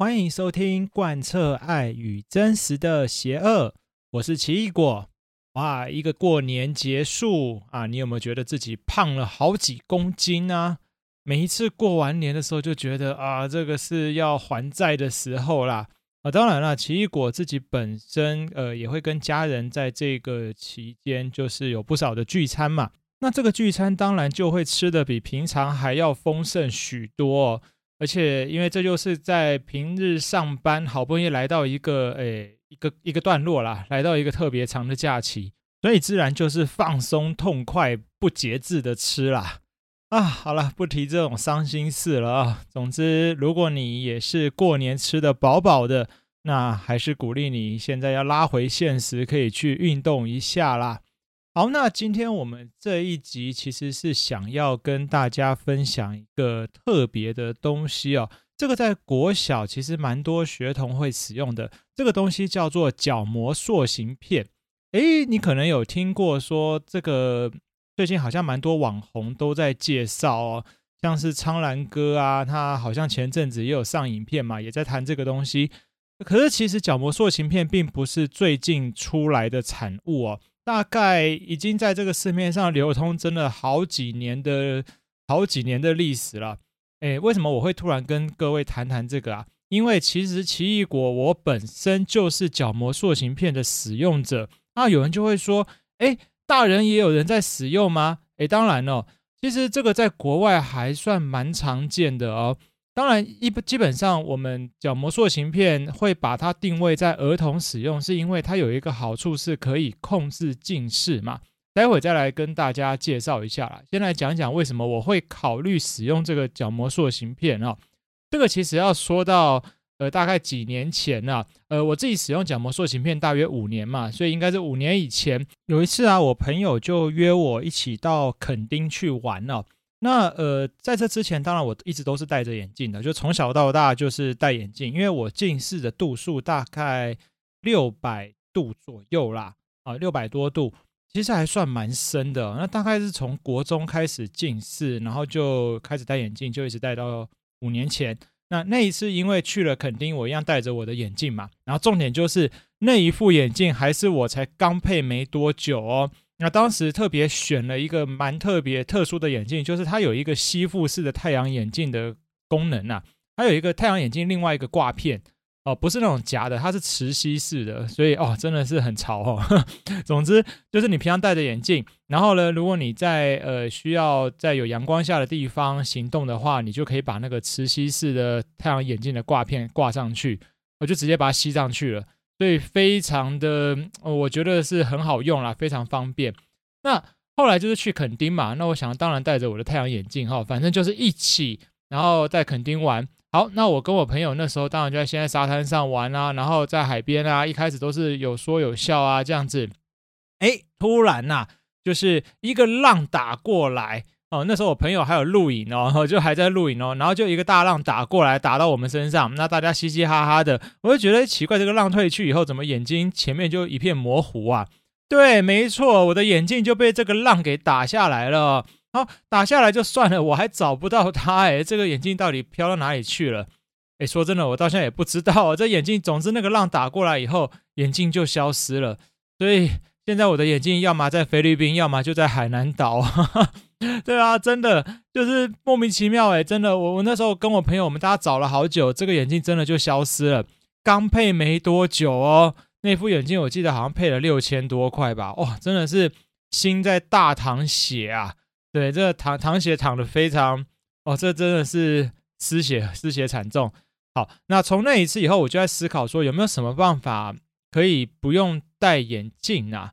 欢迎收听贯彻爱与真实的邪恶，我是奇异果。哇，一个过年结束啊，你有没有觉得自己胖了好几公斤啊？每一次过完年的时候，就觉得啊，这个是要还债的时候啦。啊，当然了，奇异果自己本身呃也会跟家人在这个期间，就是有不少的聚餐嘛。那这个聚餐当然就会吃得比平常还要丰盛许多，而且因为这就是在平日上班好不容易来到一个诶一个一个段落啦，来到一个特别长的假期，所以自然就是放松、痛快、不节制的吃啦。啊，好了，不提这种伤心事了啊。总之，如果你也是过年吃得饱饱的，那还是鼓励你现在要拉回现实，可以去运动一下啦。好，那今天我们这一集其实是想要跟大家分享一个特别的东西哦。这个在国小其实蛮多学童会使用的，这个东西叫做角膜塑形片。诶，你可能有听过说这个。最近好像蛮多网红都在介绍哦，像是苍兰哥啊，他好像前阵子也有上影片嘛，也在谈这个东西。可是其实角膜塑形片并不是最近出来的产物哦，大概已经在这个市面上流通，真的好几年的好几年的历史了。诶，为什么我会突然跟各位谈谈这个啊？因为其实奇异果我本身就是角膜塑形片的使用者。那有人就会说，诶。大人也有人在使用吗？诶，当然了，其实这个在国外还算蛮常见的哦。当然，一基本上我们角膜塑形片会把它定位在儿童使用，是因为它有一个好处是可以控制近视嘛。待会再来跟大家介绍一下啦。先来讲讲为什么我会考虑使用这个角膜塑形片哦。这个其实要说到。呃，大概几年前呢、呃，我自己使用角膜塑形片大约五年嘛，所以应该是五年以前。有一次啊，我朋友就约我一起到垦丁去玩了、哦。那呃，在这之前，当然我一直都是戴着眼镜的，就从小到大就是戴眼镜，因为我近视的度数大概六百度左右啦，啊，六百多度，其实还算蛮深的。那大概是从国中开始近视，然后就开始戴眼镜，就一直戴到五年前。那那一次，因为去了垦丁，我一样戴着我的眼镜嘛。然后重点就是那一副眼镜还是我才刚配没多久哦。那当时特别选了一个蛮特别特殊的眼镜，就是它有一个吸附式的太阳眼镜的功能啊，它有一个太阳眼镜另外一个挂片。哦，不是那种夹的，它是磁吸式的，所以哦，真的是很潮哦。总之就是你平常戴着眼镜，然后呢，如果你在呃需要在有阳光下的地方行动的话，你就可以把那个磁吸式的太阳眼镜的挂片挂上去，我就直接把它吸上去了，所以非常的，我觉得是很好用啦，非常方便。那后来就是去垦丁嘛，那我想当然戴着我的太阳眼镜哈，反正就是一起，然后在垦丁玩。好，那我跟我朋友那时候当然就在先在沙滩上玩啊，然后在海边啊，一开始都是有说有笑啊这样子。哎，突然呐、就是一个浪打过来哦，那时候我朋友还有录影哦，就还在录影哦，然后就一个大浪打过来，打到我们身上，那大家嘻嘻哈哈的，我就觉得奇怪，这个浪退去以后，怎么眼睛前面就一片模糊啊？对，没错，我的眼镜就被这个浪给打下来了。好，打下来就算了，我还找不到它，哎，这个眼镜到底飘到哪里去了？哎，说真的，我到现在也不知道。这眼镜，总之那个浪打过来以后，眼镜就消失了。所以现在我的眼镜要么在菲律宾，要么就在海南岛。对啊，真的就是莫名其妙，哎，真的，我我那时候跟我朋友，我们大家找了好久，这个眼镜真的就消失了。刚配没多久哦，那副眼镜我记得好像配了六千多块吧。哇，真的是心在大淌血啊！对，这个淌淌血淌的非常哦，这真的是失血失血惨重。好，那从那一次以后，我就在思考说，有没有什么办法可以不用戴眼镜啊？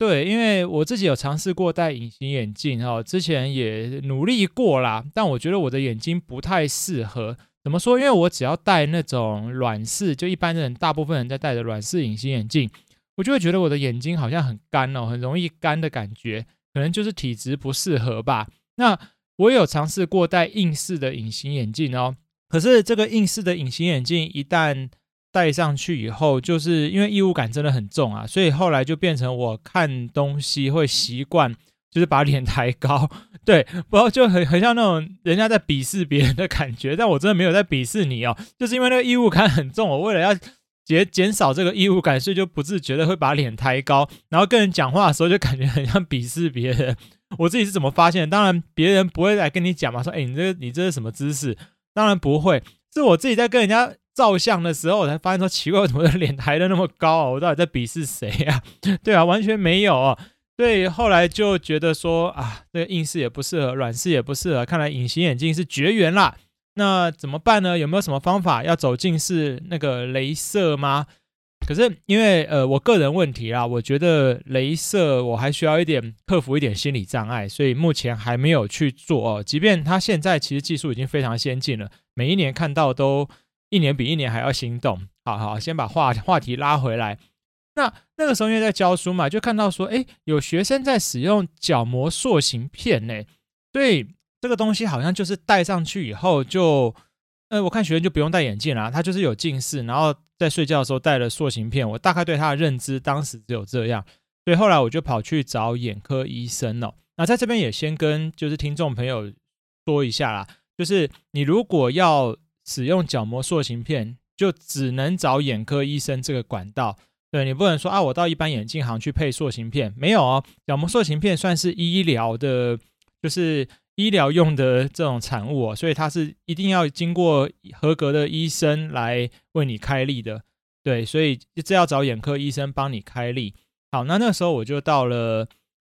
对，因为我自己有尝试过戴隐形眼镜哦，之前也努力过啦，但我觉得我的眼睛不太适合。怎么说？因为我只要戴那种软式，就一般人大部分人在戴的软式隐形眼镜，我就会觉得我的眼睛好像很干哦，很容易干的感觉。可能就是体质不适合吧。那我有尝试过戴硬式的隐形眼镜哦，可是这个硬式的隐形眼镜一旦戴上去以后，就是因为异物感真的很重啊，所以后来就变成我看东西会习惯就是把脸抬高，对，不知道就很很像那种人家在鄙视别人的感觉，但我真的没有在鄙视你哦，就是因为那个异物感很重，我为了要减减少这个异物感，所以就不自觉的会把脸抬高，然后跟人讲话的时候就感觉很像鄙视别人。我自己是怎么发现？当然别人不会来跟你讲嘛，说，哎，你这你这是什么姿势？当然不会，是我自己在跟人家照相的时候，我才发现说奇怪，为什么脸抬得那么高啊？我到底在鄙视谁呀？对啊，完全没有啊。所以后来就觉得说啊，这个硬式也不适合，软式也不适合，看来隐形眼镜是绝缘啦。那怎么办呢？有没有什么方法要走近视那个镭射吗？可是因为呃我个人问题啦，我觉得镭射我还需要一点克服一点心理障碍，所以目前还没有去做哦。即便它现在其实技术已经非常先进了，每一年看到都一年比一年还要心动。好好，先把话话题拉回来。那那个时候因为在教书嘛，就看到说，哎，有学生在使用角膜塑形片呢，所以这个东西好像就是戴上去以后就，呃，我看学生就不用戴眼镜啦，他就是有近视，然后在睡觉的时候戴了塑形片。我大概对他的认知当时只有这样，所以后来我就跑去找眼科医生了。那在这边也先跟就是听众朋友说一下啦，就是你如果要使用角膜塑形片，就只能找眼科医生这个管道。对，你不能说啊，我到一般眼镜行去配塑形片，没有哦。角膜塑形片算是医疗的，就是医疗用的这种产物哦，所以它是一定要经过合格的医生来为你开立的。对，所以这要找眼科医生帮你开立。好，那那时候我就到了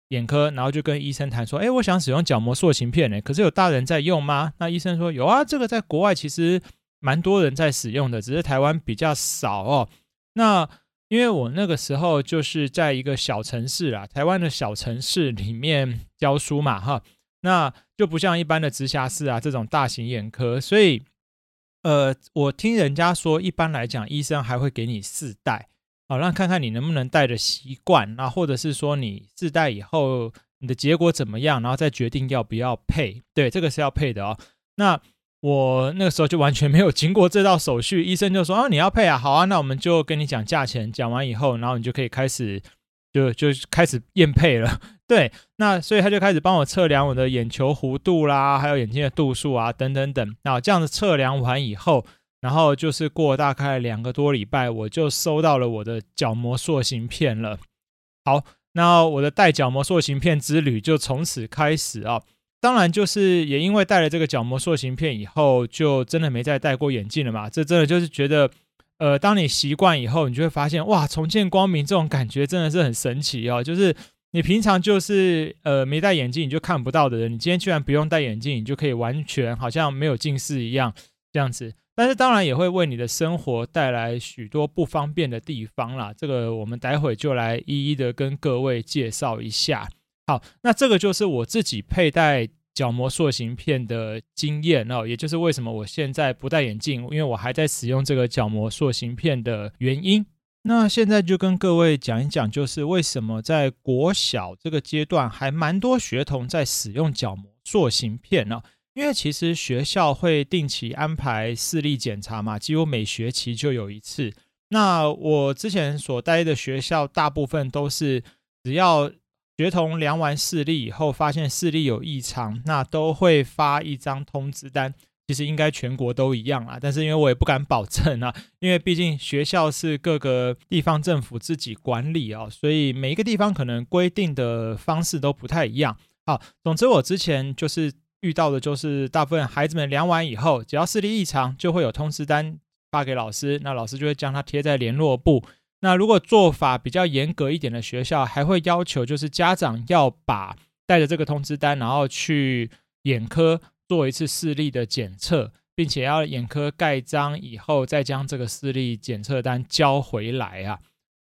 眼科，然后就跟医生谈说，哎，我想使用角膜塑形片呢，可是有大人在用吗？那医生说有啊，这个在国外其实蛮多人在使用的，只是台湾比较少哦。那因为我那个时候就是在一个小城市啊，台湾的小城市里面教书嘛，哈，那就不像一般的直辖市啊这种大型眼科，所以，呃，我听人家说，一般来讲，医生还会给你试戴，好，让看看你能不能戴的习惯，那或者是说你自戴以后你的结果怎么样，然后再决定要不要配，对，这个是要配的哦，那。我那个时候就完全没有经过这道手续，医生就说啊，你要配啊，好啊，那我们就跟你讲价钱，讲完以后，然后你就可以开始就就开始验配了。对，那所以他就开始帮我测量我的眼球弧度啦，还有眼睛的度数啊，等等等。那这样子测量完以后，然后就是过大概两个多礼拜，我就收到了我的角膜塑形片了。好，那我的戴角膜塑形片之旅就从此开始啊。当然，就是也因为戴了这个角膜塑形片以后，就真的没再戴过眼镜了嘛。这真的就是觉得，呃，当你习惯以后，你就会发现，哇，重见光明这种感觉真的是很神奇哦。就是你平常就是呃没戴眼镜你就看不到的人，你今天居然不用戴眼镜，你就可以完全好像没有近视一样这样子。但是当然也会为你的生活带来许多不方便的地方啦。这个我们待会就来一一的跟各位介绍一下。好，那这个就是我自己佩戴角膜塑形片的经验哦，也就是为什么我现在不戴眼镜，因为我还在使用这个角膜塑形片的原因。那现在就跟各位讲一讲，就是为什么在国小这个阶段还蛮多学童在使用角膜塑形片呢？因为其实学校会定期安排视力检查嘛，几乎每学期就有一次。那我之前所待的学校，大部分都是只要学童量完视力以后，发现视力有异常，那都会发一张通知单。其实应该全国都一样啊，但是因为我也不敢保证啊，因为毕竟学校是各个地方政府自己管理啊，所以每一个地方可能规定的方式都不太一样。好，总之我之前就是遇到的，就是大部分孩子们量完以后，只要视力异常，就会有通知单发给老师，那老师就会将它贴在联络簿。那如果做法比较严格一点的学校，还会要求就是家长要把带着这个通知单，然后去眼科做一次视力的检测，并且要眼科盖章以后，再将这个视力检测单交回来啊。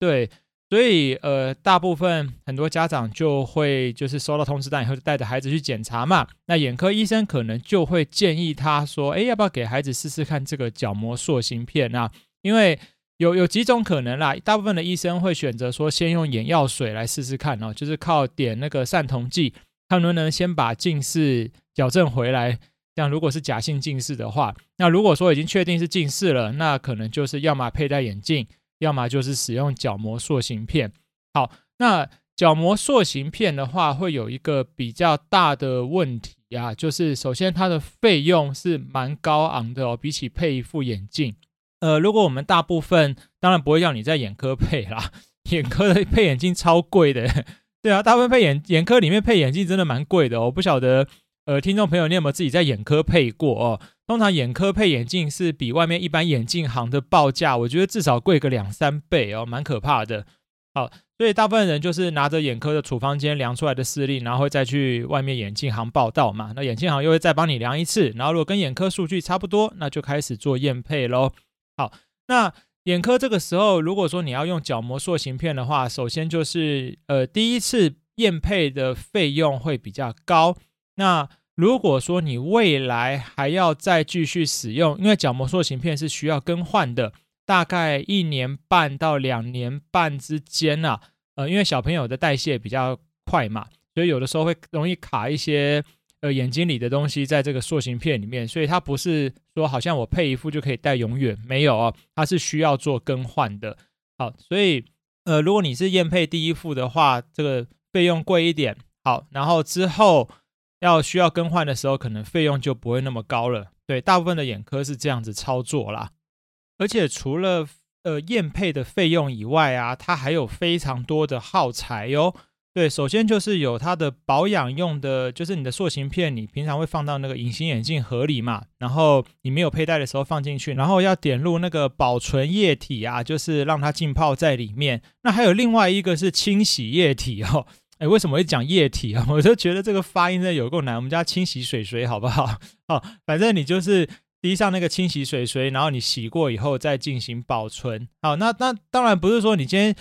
对，所以呃，大部分很多家长就会就是收到通知单以后，就带着孩子去检查嘛。那眼科医生可能就会建议他说：“哎，要不要给孩子试试看这个角膜塑形片啊？”因为有有几种可能啦，大部分的医生会选择说先用眼药水来试试看哦，就是靠点那个散瞳剂，看能不能先把近视矫正回来。像如果是假性近视的话，那如果说已经确定是近视了，那可能就是要么佩戴眼镜，要么就是使用角膜塑形片。好，那角膜塑形片的话，会有一个比较大的问题啊，就是首先它的费用是蛮高昂的哦，比起配一副眼镜。呃，如果我们大部分当然不会要你在眼科配啦，眼科的配眼镜超贵的，对啊，大部分配眼眼科里面配眼镜真的蛮贵的哦。我不晓得，呃，听众朋友你有没有自己在眼科配过哦？通常眼科配眼镜是比外面一般眼镜行的报价，我觉得至少贵个两三倍哦，蛮可怕的。好。所以大部分人就是拿着眼科的处方箋量出来的视力，然后会再去外面眼镜行报到嘛。那眼镜行又会再帮你量一次，然后如果跟眼科数据差不多，那就开始做验配喽。好，那眼科这个时候，如果说你要用角膜塑形片的话，首先就是呃第一次验配的费用会比较高。那如果说你未来还要再继续使用，因为角膜塑形片是需要更换的。大概一年半到两年半之间啊，呃，因为小朋友的代谢比较快嘛，所以有的时候会容易卡一些呃眼睛里的东西在这个塑形片里面，所以它不是说好像我配一副就可以戴永远，没有哦，它是需要做更换的。好，所以呃，如果你是验配第一副的话，这个费用贵一点。好，然后之后要需要更换的时候，可能费用就不会那么高了。对，大部分的眼科是这样子操作啦。而且除了呃验配的费用以外啊，它还有非常多的耗材哟。对，首先就是有它的保养用的，就是你的塑形片，你平常会放到那个隐形眼镜盒里嘛，然后你没有佩戴的时候放进去，然后要点入那个保存液体啊，就是让它浸泡在里面。那还有另外一个是清洗液体哦。哎，为什么会讲液体啊？我就觉得这个发音真的有够难。我们叫清洗水水好不好？哦，反正你就是。滴上那个清洗水水，然后你洗过以后再进行保存。好，那那当然不是说你今天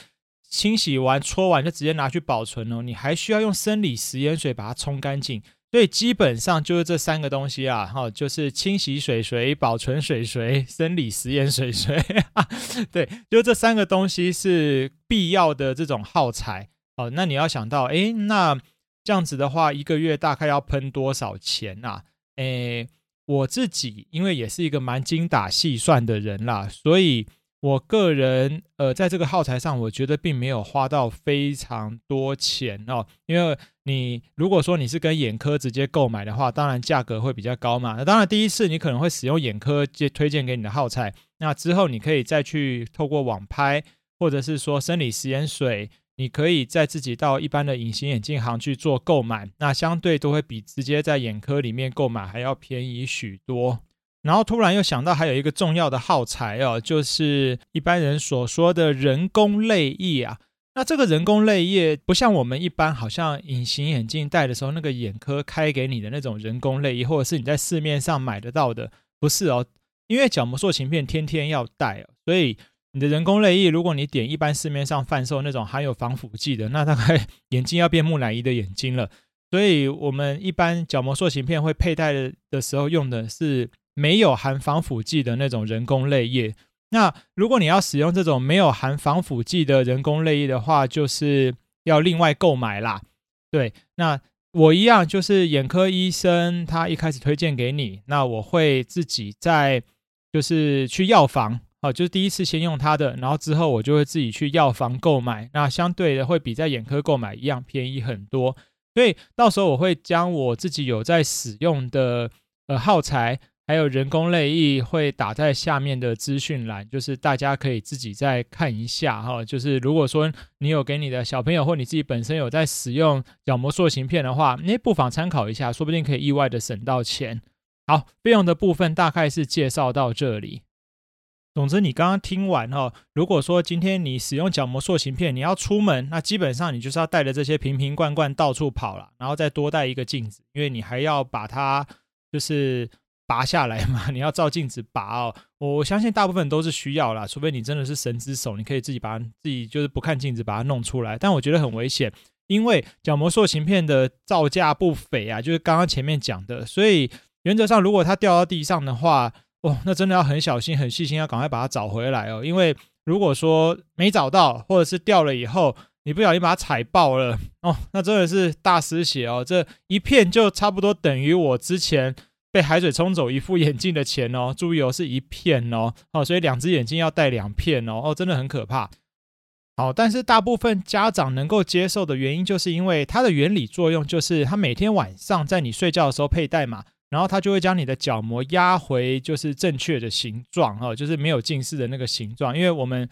清洗完搓完就直接拿去保存哦，你还需要用生理食盐水把它冲干净。所以基本上就是这三个东西啊，哈，就是清洗水水、保存水水、生理食盐水水。对，就这三个东西是必要的这种耗材。哦，那你要想到，哎，那这样子的话，一个月大概要喷多少钱啊？诶我自己因为也是一个蛮精打细算的人啦，所以我个人呃在这个耗材上，我觉得并没有花到非常多钱哦。因为你如果说你是跟眼科直接购买的话，当然价格会比较高嘛。那当然第一次你可能会使用眼科接推荐给你的耗材，那之后你可以再去透过网拍或者是说生理食盐水。你可以再自己到一般的隐形眼镜行去做购买，那相对都会比直接在眼科里面购买还要便宜许多。然后突然又想到还有一个重要的耗材哦，就是一般人所说的人工泪液啊。那这个人工泪液不像我们一般好像隐形眼镜戴的时候那个眼科开给你的那种人工泪液，或者是你在市面上买得到的，不是哦，因为角膜塑形片天天要戴哦，所以。你的人工泪液，如果你点一般市面上贩售那种含有防腐剂的，那大概眼睛要变木乃伊的眼睛了。所以，我们一般角膜塑形片会佩戴的时候用的是没有含防腐剂的那种人工泪液。那如果你要使用这种没有含防腐剂的人工泪液的话，就是要另外购买啦。对，那我一样，就是眼科医生他一开始推荐给你，那我会自己在就是去药房。好，就是第一次先用它的，然后之后我就会自己去药房购买，那相对的会比在眼科购买一样便宜很多。所以到时候我会将我自己有在使用的呃耗材，还有人工泪液会打在下面的资讯栏，就是大家可以自己再看一下哈。就是如果说你有给你的小朋友或你自己本身有在使用角膜塑形片的话，你不妨参考一下，说不定可以意外的省到钱。好，费用的部分大概是介绍到这里。总之，你刚刚听完哈，如果说今天你使用角膜塑形片，你要出门，那基本上你就是要带着这些瓶瓶罐罐到处跑了，然后再多带一个镜子，因为你还要把它就是拔下来嘛，你要照镜子拔哦。我相信大部分都是需要啦，除非你真的是神之手，你可以自己把它自己就是不看镜子把它弄出来。但我觉得很危险，因为角膜塑形片的造价不菲啊，就是刚刚前面讲的，所以原则上如果它掉到地上的话。哦，那真的要很小心、很细心，要赶快把它找回来哦。因为如果说没找到，或者是掉了以后，你不小心把它踩爆了，哦，那真的是大失血哦。这一片就差不多等于我之前被海水冲走一副眼镜的钱哦。注意哦，是一片哦。哦，所以两只眼镜要戴两片哦。哦，真的很可怕。好，但是大部分家长能够接受的原因，就是因为它的原理作用就是它每天晚上在你睡觉的时候佩戴嘛，然后它就会将你的角膜压回就是正确的形状哈，就是没有近视的那个形状。因为我们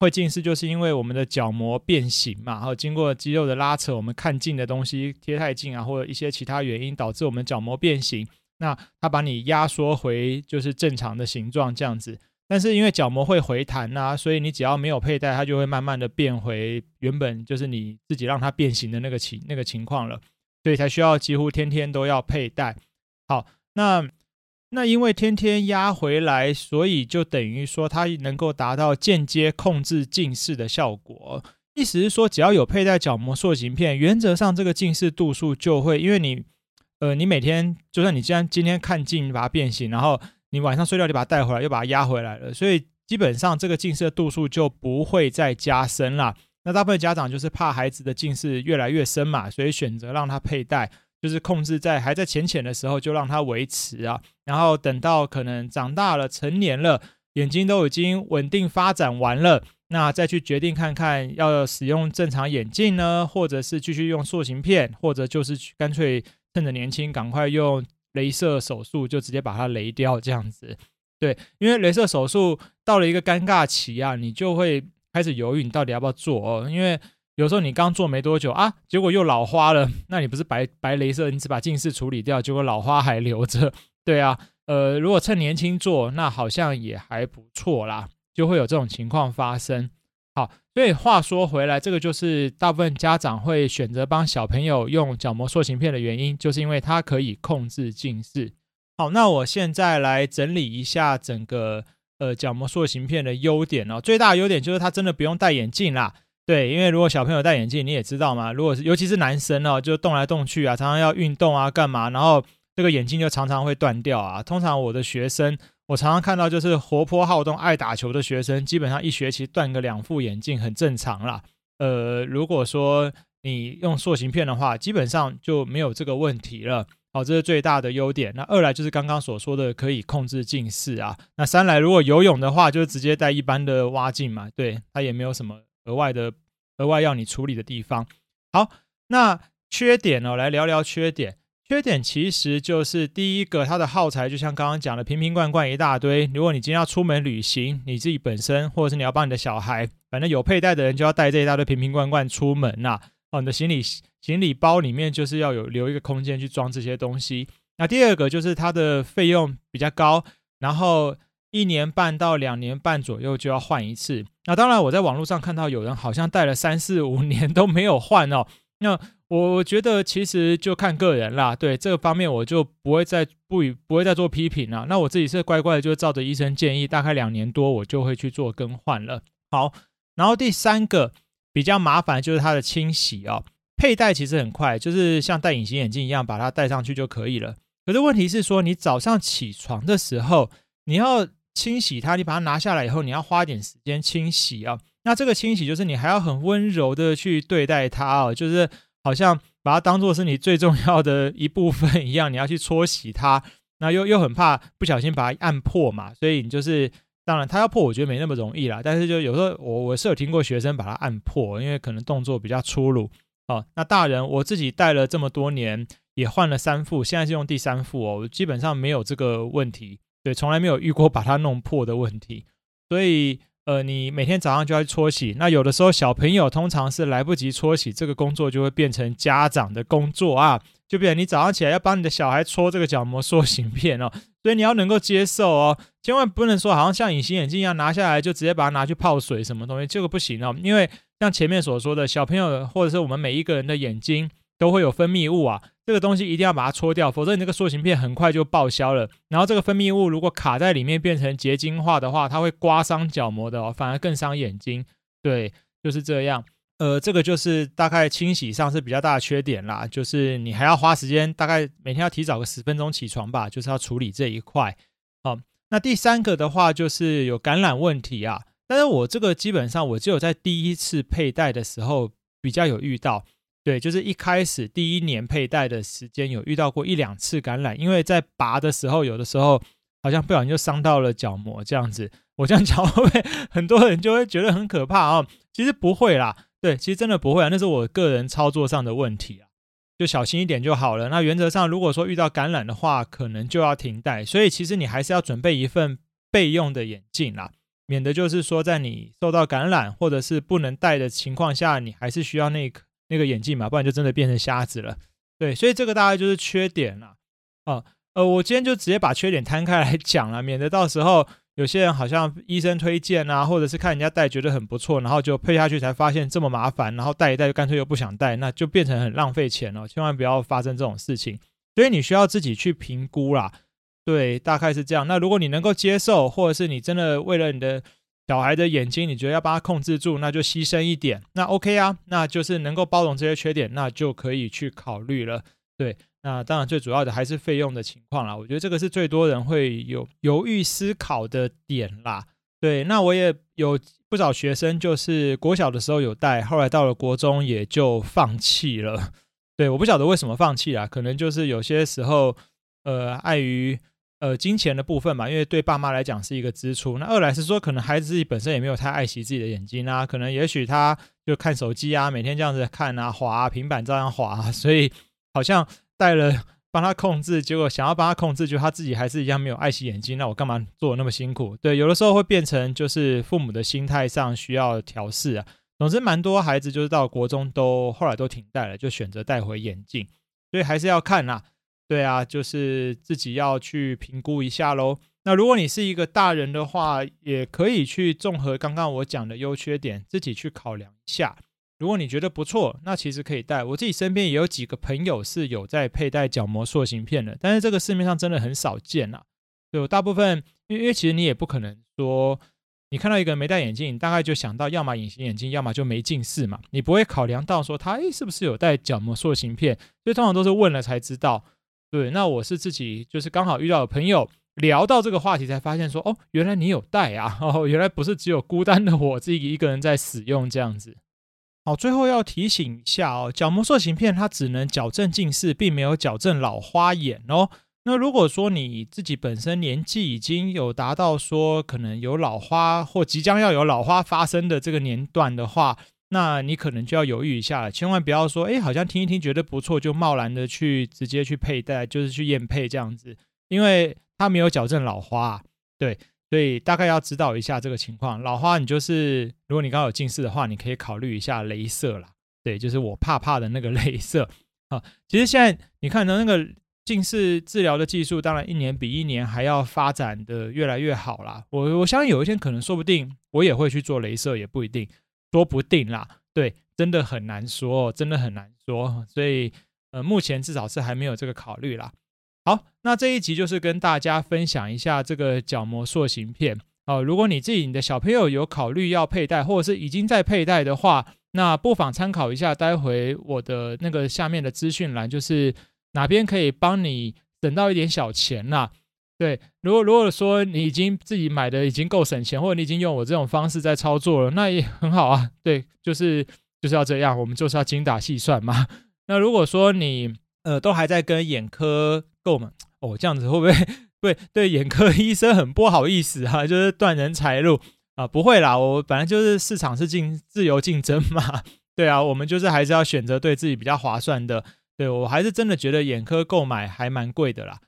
会近视，就是因为我们的角膜变形嘛，然后经过肌肉的拉扯，我们看近的东西贴太近啊，或者一些其他原因导致我们角膜变形。那它把你压缩回就是正常的形状这样子。但是因为角膜会回弹呐、所以你只要没有佩戴，它就会慢慢的变回原本就是你自己让它变形的那个情那个情况了，所以才需要几乎天天都要佩戴。好，那那因为天天压回来，所以就等于说它能够达到间接控制近视的效果。意思是说，只要有佩戴角膜塑形片，原则上这个近视度数就会，因为你呃你每天就算你既然今天看近，你把它变形，然后。你晚上睡觉就把它带回来，又把它压回来了，所以基本上这个近视度数就不会再加深了。那大部分家长就是怕孩子的近视越来越深嘛，所以选择让他佩戴，就是控制在还在浅浅的时候就让它维持啊，然后等到可能长大了、成年了，眼睛都已经稳定发展完了，那再去决定看看要使用正常眼镜呢，或者是继续用塑形片，或者就是干脆趁着年轻赶快用。镭射手术就直接把它雷掉，这样子，对，因为镭射手术到了一个尴尬期啊，你就会开始犹豫，你到底要不要做哦？因为有时候你刚做没多久啊，结果又老花了，那你不是白白雷射，你只把近视处理掉，结果老花还留着，对啊，呃，如果趁年轻做，那好像也还不错啦，就会有这种情况发生。好，所以话说回来，这个就是大部分家长会选择帮小朋友用角膜塑形片的原因，就是因为它可以控制近视。好，那我现在来整理一下整个呃角膜塑形片的优点哦。最大的优点就是它真的不用戴眼镜啦。对，因为如果小朋友戴眼镜，你也知道嘛，如果是尤其是男生哦，就动来动去啊，常常要运动啊，干嘛，然后这个眼镜就常常会断掉啊。通常我的学生。我常常看到，就是活泼好动、爱打球的学生，基本上一学期断个两副眼镜很正常啦。呃，如果说你用塑形片的话，基本上就没有这个问题了。好，这是最大的优点。那二来就是刚刚所说的可以控制近视啊。那三来，如果游泳的话，就直接戴一般的蛙镜嘛，对，它也没有什么额外的、额外要你处理的地方。好，那缺点呢，来聊聊缺点。缺点其实就是第一个，它的耗材就像刚刚讲的，瓶瓶罐罐一大堆。如果你今天要出门旅行，你自己本身或者是你要帮你的小孩，反正有佩戴的人就要带这一大堆瓶瓶罐罐出门呐、哦，你的行李行李包里面就是要有留一个空间去装这些东西。那第二个就是它的费用比较高，然后一年半到两年半左右就要换一次。那当然，我在网络上看到有人好像戴了三四五年都没有换哦。那我觉得其实就看个人啦，对这个方面我就不会再不不会再做批评了。那我自己是乖乖的，就照着医生建议，大概两年多我就会去做更换了。好，然后第三个比较麻烦就是它的清洗哦，佩戴其实很快，就是像戴隐形眼镜一样，把它戴上去就可以了。可是问题是说，你早上起床的时候，你要清洗它，你把它拿下来以后，你要花点时间清洗啊。那这个清洗就是你还要很温柔的去对待它哦，就是。好像把它当做是你最重要的一部分一样，你要去搓洗它，那又又很怕不小心把它按破嘛，所以你就是当然它要破，我觉得没那么容易啦。但是就有时候我我是有听过学生把它按破，因为可能动作比较粗鲁哦。那大人我自己戴了这么多年，也换了三副，现在是用第三副哦，基本上没有这个问题，对，从来没有遇过把它弄破的问题，所以。呃，你每天早上就要搓洗，那有的时候小朋友通常是来不及搓洗，这个工作就会变成家长的工作啊，就变成你早上起来要帮你的小孩搓这个角膜塑形片哦，所以你要能够接受哦，千万不能说好像像隐形眼镜一样拿下来就直接把它拿去泡水什么东西，这个不行哦，因为像前面所说的小朋友或者是我们每一个人的眼睛都会有分泌物啊。这个东西一定要把它搓掉，否则你那个塑形片很快就报销了。然后这个分泌物如果卡在里面变成结晶化的话，它会刮伤角膜的哦，反而更伤眼睛。对，就是这样。呃，这个就是大概清洗上是比较大的缺点啦，就是你还要花时间，大概每天要提早个十分钟起床吧，就是要处理这一块。好，那第三个的话就是有感染问题啊，但是我这个基本上我只有在第一次佩戴的时候比较有遇到。对，就是一开始第一年佩戴的时间有遇到过一两次感染，因为在拔的时候，有的时候好像不小心就伤到了角膜这样子。我这样讲会不会很多人就会觉得很可怕啊？其实不会啦，对，其实真的不会啊，那是我个人操作上的问题啊，就小心一点就好了。那原则上，如果说遇到感染的话，可能就要停戴。所以其实你还是要准备一份备用的眼镜啦，免得就是说在你受到感染或者是不能戴的情况下，你还是需要那个那个眼镜嘛，不然就真的变成瞎子了。对，所以这个大概就是缺点啦。啊，呃，我今天就直接把缺点摊开来讲了，免得到时候。有些人好像医生推荐啊，或者是看人家戴觉得很不错，然后就配下去才发现这么麻烦，然后戴一戴就干脆又不想戴，那就变成很浪费钱了。千万不要发生这种事情，所以你需要自己去评估啦。对，大概是这样。那如果你能够接受，或者是你真的为了你的小孩的眼睛，你觉得要把它控制住，那就牺牲一点，那 OK 啊，那就是能够包容这些缺点，那就可以去考虑了。对。那当然，最主要的还是费用的情况啦。我觉得这个是最多人会有犹豫思考的点啦。对，那我也有不少学生，就是国小的时候有戴，后来到了国中也就放弃了。对，我不晓得为什么放弃啦，可能就是有些时候，呃，碍于呃金钱的部分嘛，因为对爸妈来讲是一个支出。那二来是说，可能孩子自己本身也没有太爱惜自己的眼睛啊，可能也许他就看手机啊，每天这样子看啊，滑啊，平板照样滑啊，所以好像。戴了帮他控制，结果想要帮他控制，就他自己还是一样没有爱惜眼睛。那我干嘛做那么辛苦？对，有的时候会变成就是父母的心态上需要调试啊。总之，蛮多孩子就是到国中都后来都停戴了，就选择戴回眼镜。所以还是要看呐，对啊，就是自己要去评估一下喽。那如果你是一个大人的话，也可以去综合刚刚我讲的优缺点，自己去考量一下。如果你觉得不错，那其实可以戴。我自己身边也有几个朋友是有在佩戴角膜塑形片的，但是这个市面上真的很少见呐。就，大部分，因为其实你也不可能说，你看到一个人没戴眼镜，大概就想到要么隐形眼镜，要么就没近视嘛。你不会考量到说他诶是不是有戴角膜塑形片，所以通常都是问了才知道。对，那我是自己就是刚好遇到的朋友聊到这个话题，才发现说哦，原来你有戴啊，哦，原来不是只有孤单的我自己一个人在使用这样子。好，最后要提醒一下哦，角膜塑形片它只能矫正近视，并没有矫正老花眼哦。那如果说你自己本身年纪已经有达到说可能有老花或即将要有老花发生的这个年段的话，那你可能就要犹豫一下了，千万不要说，哎，好像听一听觉得不错，就贸然的去直接去佩戴，就是去验配这样子，因为它没有矫正老花，对。所以大概要知道一下这个情况。老花，你就是如果你刚好有近视的话，你可以考虑一下镭射啦。对，就是我怕怕的那个 镭射啊。其实现在你看到那个近视治疗的技术，当然一年比一年还要发展的越来越好啦。我我相信有一天可能说不定我也会去做镭射，也不一定，说不定啦。对，真的很难说，真的很难说。所以呃，目前至少是还没有这个考虑啦。好，那这一集就是跟大家分享一下这个角膜塑形片哦。如果你自己你的小朋友有考虑要佩戴，或者是已经在佩戴的话，那不妨参考一下。待会我的那个下面的资讯栏，就是哪边可以帮你省到一点小钱啦。对，如果如果说你已经自己买的已经够省钱，或者你已经用我这种方式在操作了，那也很好啊。对，就是就是要这样，我们就是要精打细算嘛。那如果说你呃都还在跟眼科。购买？哦，这样子会不会对对眼科医生很不好意思、啊？就是断人财路啊？不会啦，我本来就是市场是竞自由竞争嘛。对啊，我们就是还是要选择对自己比较划算的。对，我还是真的觉得眼科购买还蛮贵的啦。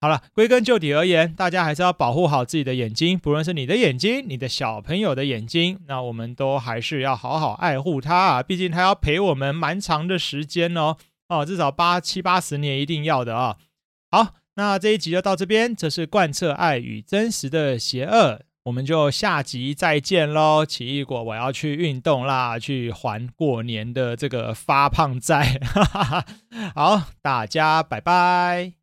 好了，归根究底而言，大家还是要保护好自己的眼睛，不论是你的眼睛，你的小朋友的眼睛，那我们都还是要好好爱护它啊。毕竟它要陪我们蛮长的时间哦，哦，至少八七八十年一定要的啊。好，那这一集就到这边。这是贯彻爱与真实的邪恶，我们就下集再见喽！奇异果，我要去运动啦，去还过年的这个发胖债。好，大家拜拜。